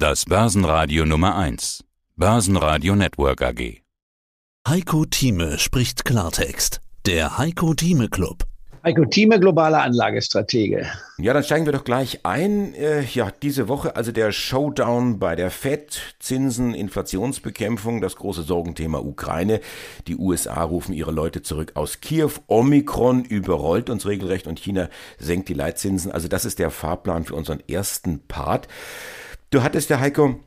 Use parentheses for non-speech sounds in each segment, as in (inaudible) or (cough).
Das Börsenradio Nummer 1. Börsenradio Network AG. Heiko Thieme spricht Klartext. Der Heiko Thieme Club. Heiko Thieme, globaler Anlagestratege. Ja, dann steigen wir doch gleich ein. Äh, ja, diese Woche also der Showdown bei der Fed, Zinsen, Inflationsbekämpfung, das große Sorgenthema Ukraine. Die USA rufen ihre Leute zurück aus Kiew. Omikron überrollt uns regelrecht und China senkt die Leitzinsen. Also das ist der Fahrplan für unseren ersten Part. Du hattest ja, Heiko,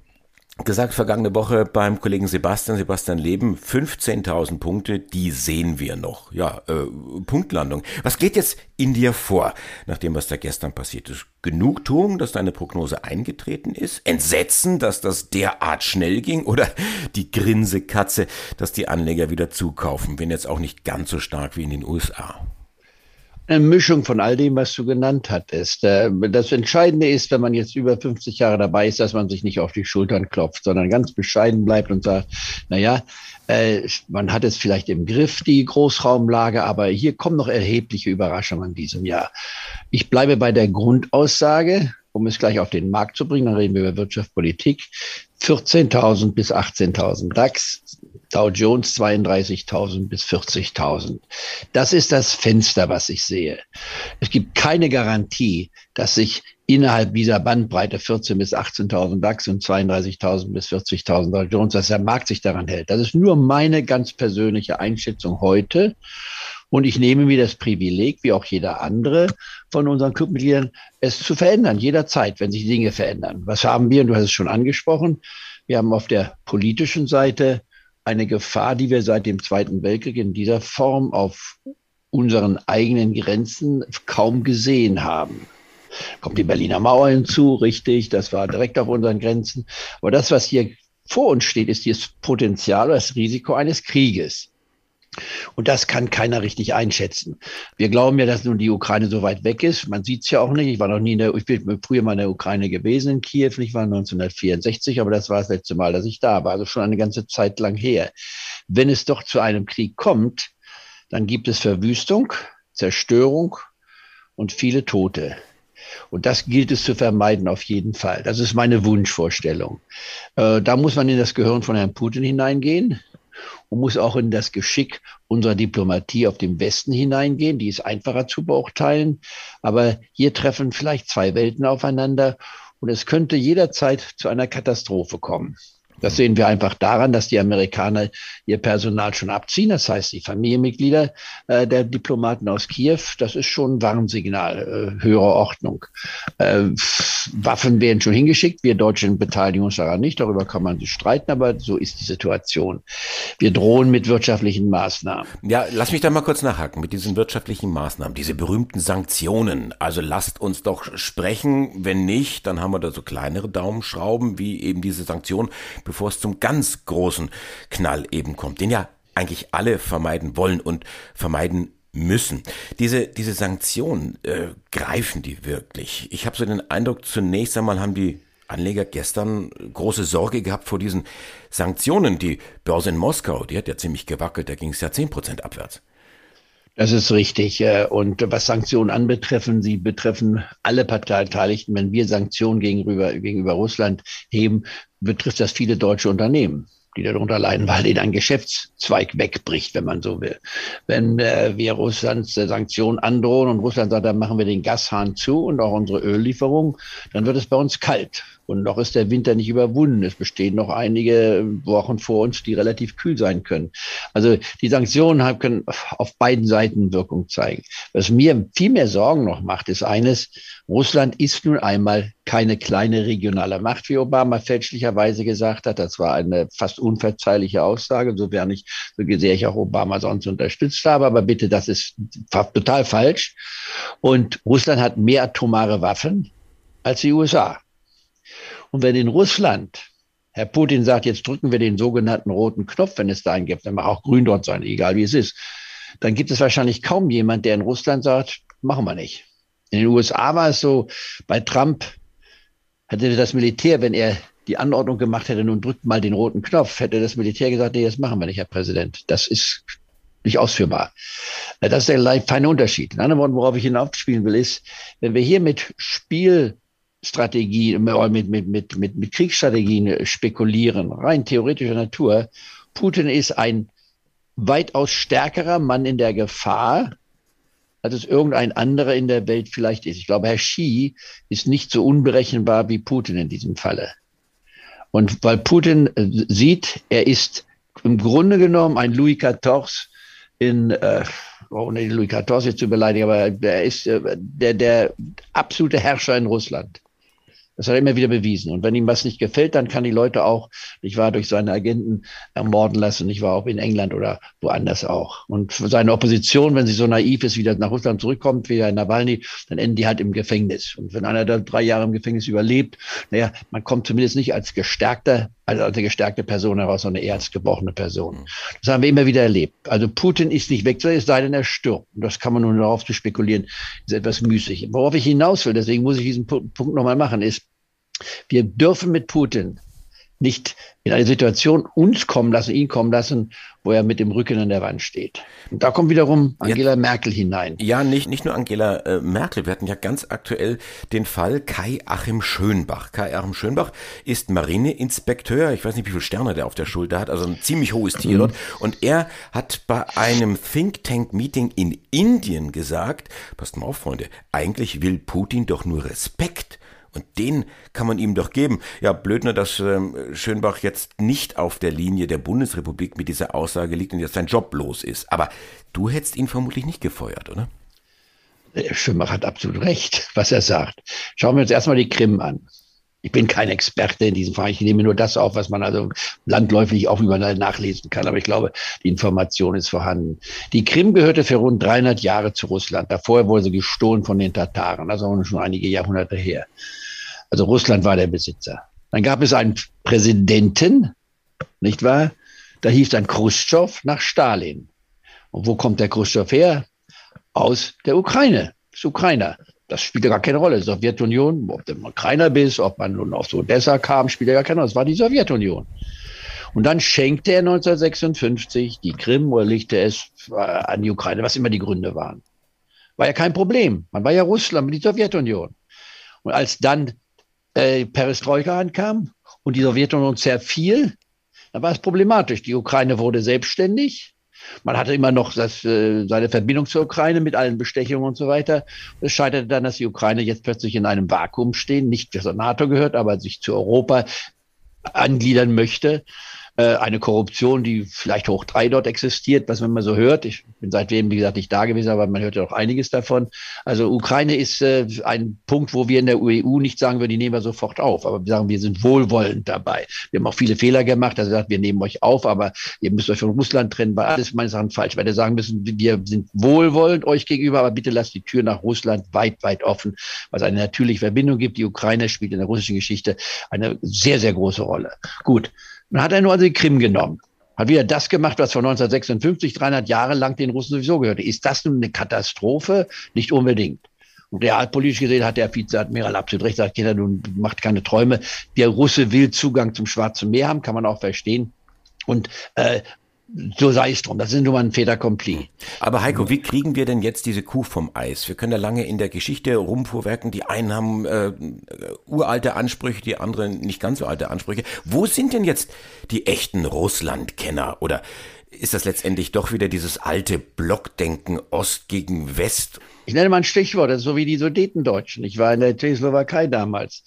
gesagt vergangene Woche beim Kollegen Sebastian, Sebastian Leben, 15.000 Punkte, die sehen wir noch. Ja, äh, Punktlandung. Was geht jetzt in dir vor, nach dem, was da gestern passiert ist? Genugtuung, dass deine Prognose eingetreten ist? Entsetzen, dass das derart schnell ging? Oder die Grinsekatze, dass die Anleger wieder zukaufen, wenn jetzt auch nicht ganz so stark wie in den USA? Eine Mischung von all dem, was du genannt hattest. Äh, das Entscheidende ist, wenn man jetzt über 50 Jahre dabei ist, dass man sich nicht auf die Schultern klopft, sondern ganz bescheiden bleibt und sagt, na ja, äh, man hat es vielleicht im Griff, die Großraumlage, aber hier kommen noch erhebliche Überraschungen in diesem Jahr. Ich bleibe bei der Grundaussage, um es gleich auf den Markt zu bringen, dann reden wir über Wirtschaft, Politik. 14.000 bis 18.000 DAX, Dow Jones 32.000 bis 40.000. Das ist das Fenster, was ich sehe. Es gibt keine Garantie, dass sich innerhalb dieser Bandbreite 14 bis 18.000 DAX und 32.000 bis 40.000 Dow Jones, dass der Markt sich daran hält. Das ist nur meine ganz persönliche Einschätzung heute. Und ich nehme mir das Privileg, wie auch jeder andere von unseren Clubmitgliedern, es zu verändern, jederzeit, wenn sich Dinge verändern. Was haben wir? Und du hast es schon angesprochen. Wir haben auf der politischen Seite eine Gefahr, die wir seit dem Zweiten Weltkrieg in dieser Form auf unseren eigenen Grenzen kaum gesehen haben. Kommt die Berliner Mauer hinzu, richtig, das war direkt auf unseren Grenzen. Aber das, was hier vor uns steht, ist das Potenzial, das Risiko eines Krieges. Und das kann keiner richtig einschätzen. Wir glauben ja, dass nun die Ukraine so weit weg ist. Man sieht es ja auch nicht. Ich war noch nie in der, ich bin früher mal in der Ukraine gewesen, in Kiew. Ich war 1964, aber das war das letzte Mal, dass ich da war. Also schon eine ganze Zeit lang her. Wenn es doch zu einem Krieg kommt, dann gibt es Verwüstung, Zerstörung und viele Tote. Und das gilt es zu vermeiden auf jeden Fall. Das ist meine Wunschvorstellung. Äh, da muss man in das Gehirn von Herrn Putin hineingehen und muss auch in das Geschick unserer Diplomatie auf dem Westen hineingehen. Die ist einfacher zu beurteilen. Aber hier treffen vielleicht zwei Welten aufeinander und es könnte jederzeit zu einer Katastrophe kommen. Das sehen wir einfach daran, dass die Amerikaner ihr Personal schon abziehen. Das heißt, die Familienmitglieder äh, der Diplomaten aus Kiew, das ist schon ein Warnsignal äh, höherer Ordnung. Äh, Waffen werden schon hingeschickt. Wir Deutschen beteiligen uns daran nicht. Darüber kann man sich streiten, aber so ist die Situation. Wir drohen mit wirtschaftlichen Maßnahmen. Ja, lass mich da mal kurz nachhaken mit diesen wirtschaftlichen Maßnahmen, diese berühmten Sanktionen. Also lasst uns doch sprechen. Wenn nicht, dann haben wir da so kleinere Daumenschrauben wie eben diese Sanktionen bevor es zum ganz großen Knall eben kommt, den ja eigentlich alle vermeiden wollen und vermeiden müssen. Diese, diese Sanktionen, äh, greifen die wirklich? Ich habe so den Eindruck, zunächst einmal haben die Anleger gestern große Sorge gehabt vor diesen Sanktionen. Die Börse in Moskau, die hat ja ziemlich gewackelt, da ging es ja zehn Prozent abwärts. Das ist richtig. Äh, und was Sanktionen anbetreffen, sie betreffen alle Parteibeteiligten. Wenn wir Sanktionen gegenüber, gegenüber Russland heben, betrifft das viele deutsche Unternehmen die darunter leiden, (laughs) weil ihnen ein Geschäftszweig wegbricht, wenn man so will. Wenn äh, wir Russlands äh, Sanktionen androhen und Russland sagt, dann machen wir den Gashahn zu und auch unsere Öllieferung, dann wird es bei uns kalt. Und noch ist der Winter nicht überwunden. Es bestehen noch einige Wochen vor uns, die relativ kühl sein können. Also die Sanktionen können auf beiden Seiten Wirkung zeigen. Was mir viel mehr Sorgen noch macht, ist eines, Russland ist nun einmal keine kleine regionale Macht, wie Obama fälschlicherweise gesagt hat. Das war eine fast unverzeihliche Aussage, sofern ich, so sehr ich auch Obama sonst unterstützt habe. Aber bitte, das ist total falsch. Und Russland hat mehr atomare Waffen als die USA. Und wenn in Russland Herr Putin sagt, jetzt drücken wir den sogenannten roten Knopf, wenn es da einen gibt, dann mag auch grün dort sein, egal wie es ist, dann gibt es wahrscheinlich kaum jemand, der in Russland sagt, machen wir nicht. In den USA war es so, bei Trump hätte das Militär, wenn er die Anordnung gemacht hätte, nun drückt mal den roten Knopf, hätte das Militär gesagt, nee, das machen wir nicht, Herr Präsident. Das ist nicht ausführbar. Das ist der feine Unterschied. In anderen Worten, worauf ich hinaufspielen will, ist, wenn wir hier mit Spiel Strategien, mit, mit, mit, mit, mit Kriegsstrategien spekulieren, rein theoretischer Natur. Putin ist ein weitaus stärkerer Mann in der Gefahr, als es irgendein anderer in der Welt vielleicht ist. Ich glaube, Herr Xi ist nicht so unberechenbar wie Putin in diesem Falle. Und weil Putin äh, sieht, er ist im Grunde genommen ein Louis XIV in, äh, ohne Louis XIV jetzt zu beleidigen, aber er ist äh, der, der absolute Herrscher in Russland. Das hat er immer wieder bewiesen. Und wenn ihm was nicht gefällt, dann kann die Leute auch, ich war durch seine Agenten ermorden lassen. Ich war auch in England oder woanders auch. Und seine Opposition, wenn sie so naiv ist, wieder nach Russland zurückkommt, wie der Nawalny, dann enden die halt im Gefängnis. Und wenn einer da drei Jahre im Gefängnis überlebt, naja, man kommt zumindest nicht als gestärkter, also als eine gestärkte Person heraus, sondern eher als gebrochene Person. Das haben wir immer wieder erlebt. Also Putin ist nicht weg, es sei denn, er stirbt. Und das kann man nur darauf zu spekulieren, ist etwas müßig. Worauf ich hinaus will, deswegen muss ich diesen Punkt nochmal machen, ist, wir dürfen mit Putin nicht in eine Situation uns kommen lassen, ihn kommen lassen, wo er mit dem Rücken an der Wand steht. Und da kommt wiederum Angela ja, Merkel hinein. Ja, nicht, nicht nur Angela äh, Merkel. Wir hatten ja ganz aktuell den Fall Kai Achim Schönbach. Kai Achim Schönbach ist Marineinspekteur. Ich weiß nicht, wie viele Sterne der auf der Schulter hat. Also ein ziemlich hohes Tier dort. Und er hat bei einem Think Tank Meeting in Indien gesagt, passt mal auf, Freunde, eigentlich will Putin doch nur Respekt. Und den kann man ihm doch geben. Ja, blöd nur, dass ähm, Schönbach jetzt nicht auf der Linie der Bundesrepublik mit dieser Aussage liegt und jetzt sein Job los ist. Aber du hättest ihn vermutlich nicht gefeuert, oder? Schönbach hat absolut recht, (laughs) was er sagt. Schauen wir uns erstmal die Krim an. Ich bin kein Experte in diesem Fall. Ich nehme nur das auf, was man also landläufig auch überall nachlesen kann. Aber ich glaube, die Information ist vorhanden. Die Krim gehörte für rund 300 Jahre zu Russland. Davor wurde sie gestohlen von den Tataren. Das ist auch schon einige Jahrhunderte her. Also Russland war der Besitzer. Dann gab es einen Präsidenten, nicht wahr? Da hieß dann Khrushchev nach Stalin. Und wo kommt der Khrushchev her? Aus der Ukraine. Das Ukrainer. Das spielt ja gar keine Rolle. Sowjetunion, ob du Ukrainer bist, ob man nun aus Odessa kam, spielt ja gar keine Rolle. Das war die Sowjetunion. Und dann schenkte er 1956 die Krim oder legte es äh, an die Ukraine, was immer die Gründe waren. War ja kein Problem. Man war ja Russland, die Sowjetunion. Und als dann äh, Perestroika ankam und die Sowjetunion zerfiel, dann war es problematisch. Die Ukraine wurde selbstständig. Man hatte immer noch das, äh, seine Verbindung zur Ukraine mit allen Bestechungen und so weiter. Es scheiterte dann, dass die Ukraine jetzt plötzlich in einem Vakuum stehen, nicht zur NATO gehört, aber sich zu Europa angliedern möchte. Äh, eine Korruption, die vielleicht hoch drei dort existiert, was man mal so hört. Ich bin seitdem, wie gesagt, nicht da gewesen, aber man hört ja auch einiges davon. Also Ukraine ist äh, ein Punkt, wo wir in der EU nicht sagen würden, die nehmen wir sofort auf, aber wir sagen, wir sind wohlwollend dabei. Wir haben auch viele Fehler gemacht, also gesagt, wir nehmen euch auf, aber ihr müsst euch von Russland trennen, weil alles meines Erachtens falsch. Weil wir sagen müssen, wir sind wohlwollend euch gegenüber, aber bitte lasst die Tür nach Russland weit, weit offen, weil es eine natürliche Verbindung gibt. Die Ukraine spielt in der russischen Geschichte eine sehr, sehr große Rolle. Gut. Dann hat er nur also die Krim genommen. Hat wieder das gemacht, was von 1956, 300 Jahre lang den Russen sowieso gehörte. Ist das nun eine Katastrophe? Nicht unbedingt. Und realpolitisch gesehen hat der Vizeadmiral absolut recht, sagt jeder, nun macht keine Träume. Der Russe will Zugang zum Schwarzen Meer haben, kann man auch verstehen. Und äh, so sei es drum. Das sind nur mal ein Fait accompli. Aber Heiko, wie kriegen wir denn jetzt diese Kuh vom Eis? Wir können ja lange in der Geschichte rumfuhrwerken. Die einen haben äh, uralte Ansprüche, die anderen nicht ganz so alte Ansprüche. Wo sind denn jetzt die echten Russlandkenner? Oder ist das letztendlich doch wieder dieses alte Blockdenken Ost gegen West? Ich nenne mal ein Stichwort, das ist so wie die Sudetendeutschen. Ich war in der Tschechoslowakei damals.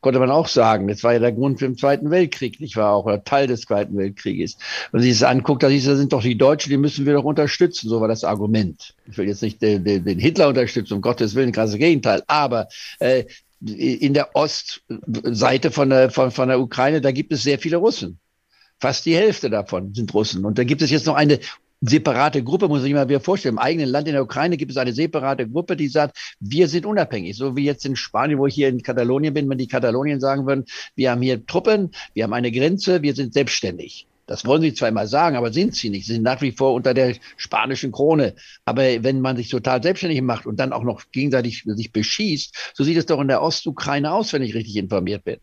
Konnte man auch sagen, das war ja der Grund für den Zweiten Weltkrieg. Ich war auch oder Teil des Zweiten Weltkrieges. Wenn man sich das anguckt, da sind doch die Deutschen, die müssen wir doch unterstützen. So war das Argument. Ich will jetzt nicht den, den, den Hitler unterstützen, um Gottes Willen, krasses Gegenteil. Aber äh, in der Ostseite von der, von, von der Ukraine, da gibt es sehr viele Russen. Fast die Hälfte davon sind Russen. Und da gibt es jetzt noch eine separate Gruppe, muss ich mal wieder vorstellen. Im eigenen Land in der Ukraine gibt es eine separate Gruppe, die sagt, wir sind unabhängig. So wie jetzt in Spanien, wo ich hier in Katalonien bin, wenn die Katalonien sagen würden, wir haben hier Truppen, wir haben eine Grenze, wir sind selbstständig. Das wollen sie zwar immer sagen, aber sind sie nicht. Sie sind nach wie vor unter der spanischen Krone. Aber wenn man sich total selbstständig macht und dann auch noch gegenseitig sich beschießt, so sieht es doch in der Ostukraine aus, wenn ich richtig informiert bin.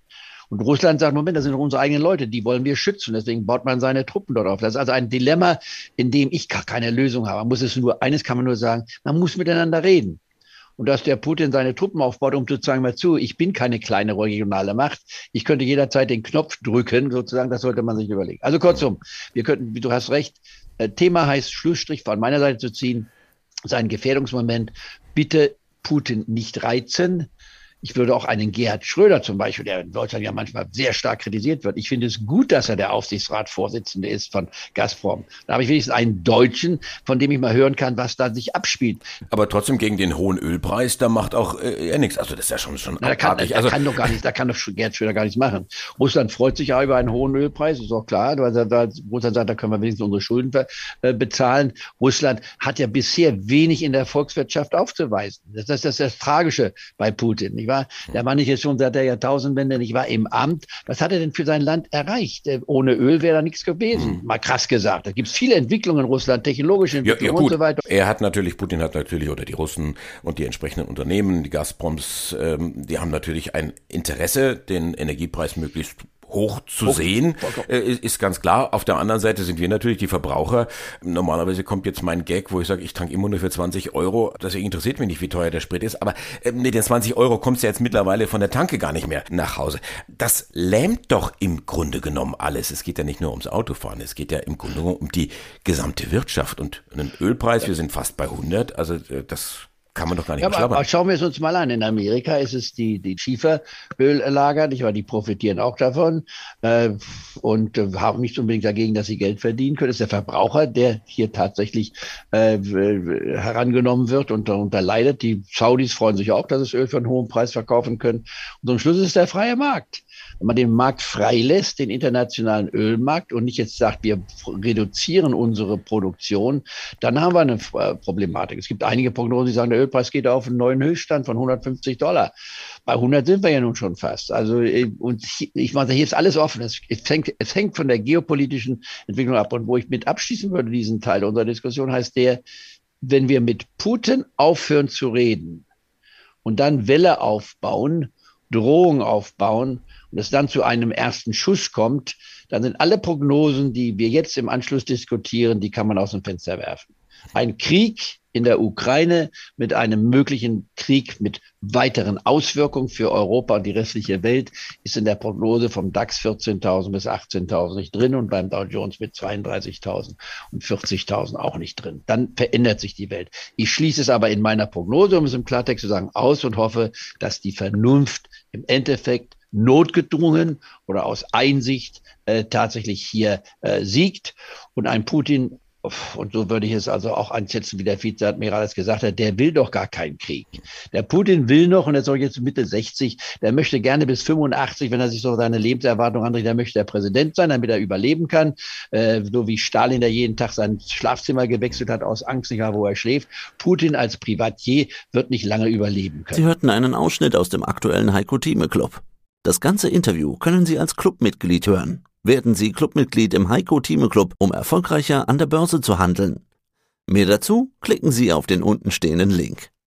Und Russland sagt, Moment, das sind unsere eigenen Leute, die wollen wir schützen. Deswegen baut man seine Truppen dort auf. Das ist also ein Dilemma, in dem ich gar keine Lösung habe. Man muss es nur, eines kann man nur sagen, man muss miteinander reden. und dass der Putin seine Truppen aufbaut, um zu sagen, mal zu, ich bin keine kleine regionale Macht. Ich könnte jederzeit den Knopf drücken, sozusagen, das sollte man sich überlegen. Also kurzum, wir könnten, du hast recht, äh, Thema heißt Schlussstrich von meiner Seite zu ziehen, sein Gefährdungsmoment. Bitte Putin nicht reizen, ich würde auch einen Gerhard Schröder zum Beispiel, der in Deutschland ja manchmal sehr stark kritisiert wird. Ich finde es gut, dass er der Aufsichtsratsvorsitzende ist von Gazprom. Da habe ich wenigstens einen Deutschen, von dem ich mal hören kann, was da sich abspielt. Aber trotzdem gegen den hohen Ölpreis, da macht auch äh, er nichts. Also das ist ja schon schon Na, da kann, da also, kann doch gar nicht, da kann doch Gerhard Schröder gar nichts machen. Russland freut sich ja über einen hohen Ölpreis, ist auch klar, weil da, Russland sagt, da können wir wenigstens unsere Schulden äh, bezahlen. Russland hat ja bisher wenig in der Volkswirtschaft aufzuweisen. Das, das, das ist das Tragische bei Putin, nicht wahr? War. Der Mann ist jetzt schon seit der Jahrtausendwende nicht war im Amt. Was hat er denn für sein Land erreicht? Äh, ohne Öl wäre da nichts gewesen. Mhm. Mal krass gesagt. Da gibt es viele Entwicklungen in Russland, technologische Entwicklungen ja, ja, und so weiter. Er hat natürlich, Putin hat natürlich, oder die Russen und die entsprechenden Unternehmen, die Gazproms, ähm, die haben natürlich ein Interesse, den Energiepreis möglichst hoch zu hoch, sehen, äh, ist ganz klar. Auf der anderen Seite sind wir natürlich die Verbraucher. Normalerweise kommt jetzt mein Gag, wo ich sage, ich tank immer nur für 20 Euro. Deswegen interessiert mich nicht, wie teuer der Sprit ist. Aber äh, mit den 20 Euro kommst du jetzt mittlerweile von der Tanke gar nicht mehr nach Hause. Das lähmt doch im Grunde genommen alles. Es geht ja nicht nur ums Autofahren, es geht ja im Grunde genommen um die gesamte Wirtschaft. Und einen Ölpreis, wir sind fast bei 100, also äh, das kann man doch gar nicht ja, aber, aber schauen wir es uns mal an. In Amerika ist es die, die Schieferöllager, nicht wahr? Die profitieren auch davon äh, und äh, haben nicht unbedingt dagegen, dass sie Geld verdienen können. Es ist der Verbraucher, der hier tatsächlich äh, herangenommen wird und darunter leidet. Die Saudis freuen sich auch, dass es Öl für einen hohen Preis verkaufen können. Und zum Schluss ist der freie Markt. Wenn man den Markt freilässt, den internationalen Ölmarkt, und nicht jetzt sagt, wir reduzieren unsere Produktion, dann haben wir eine äh, Problematik. Es gibt einige Prognosen, die sagen, der Ölpreis geht auf einen neuen Höchststand von 150 Dollar. Bei 100 sind wir ja nun schon fast. Also, äh, und ich meine, hier ist alles offen. Es, hängt, es hängt von der geopolitischen Entwicklung ab. Und wo ich mit abschließen würde, diesen Teil unserer Diskussion, heißt der, wenn wir mit Putin aufhören zu reden und dann Welle aufbauen, Drohung aufbauen, und es dann zu einem ersten Schuss kommt, dann sind alle Prognosen, die wir jetzt im Anschluss diskutieren, die kann man aus dem Fenster werfen. Ein Krieg in der Ukraine mit einem möglichen Krieg mit weiteren Auswirkungen für Europa und die restliche Welt ist in der Prognose vom DAX 14.000 bis 18.000 nicht drin und beim Dow Jones mit 32.000 und 40.000 auch nicht drin. Dann verändert sich die Welt. Ich schließe es aber in meiner Prognose, um es im Klartext zu sagen, aus und hoffe, dass die Vernunft im Endeffekt notgedrungen oder aus Einsicht äh, tatsächlich hier äh, siegt. Und ein Putin, und so würde ich es also auch einschätzen, wie der Vizeadmiral es gesagt hat, der will doch gar keinen Krieg. Der Putin will noch, und er soll jetzt Mitte 60, der möchte gerne bis 85, wenn er sich so seine Lebenserwartung andreht, der möchte der Präsident sein, damit er überleben kann. Äh, so wie Stalin, der jeden Tag sein Schlafzimmer gewechselt hat, aus Angst nicht mehr, wo er schläft. Putin als Privatier wird nicht lange überleben können. Sie hörten einen Ausschnitt aus dem aktuellen Heiko Thieme Club. Das ganze Interview können Sie als Clubmitglied hören. Werden Sie Clubmitglied im Heiko Thieme Club, um erfolgreicher an der Börse zu handeln. Mehr dazu klicken Sie auf den untenstehenden Link.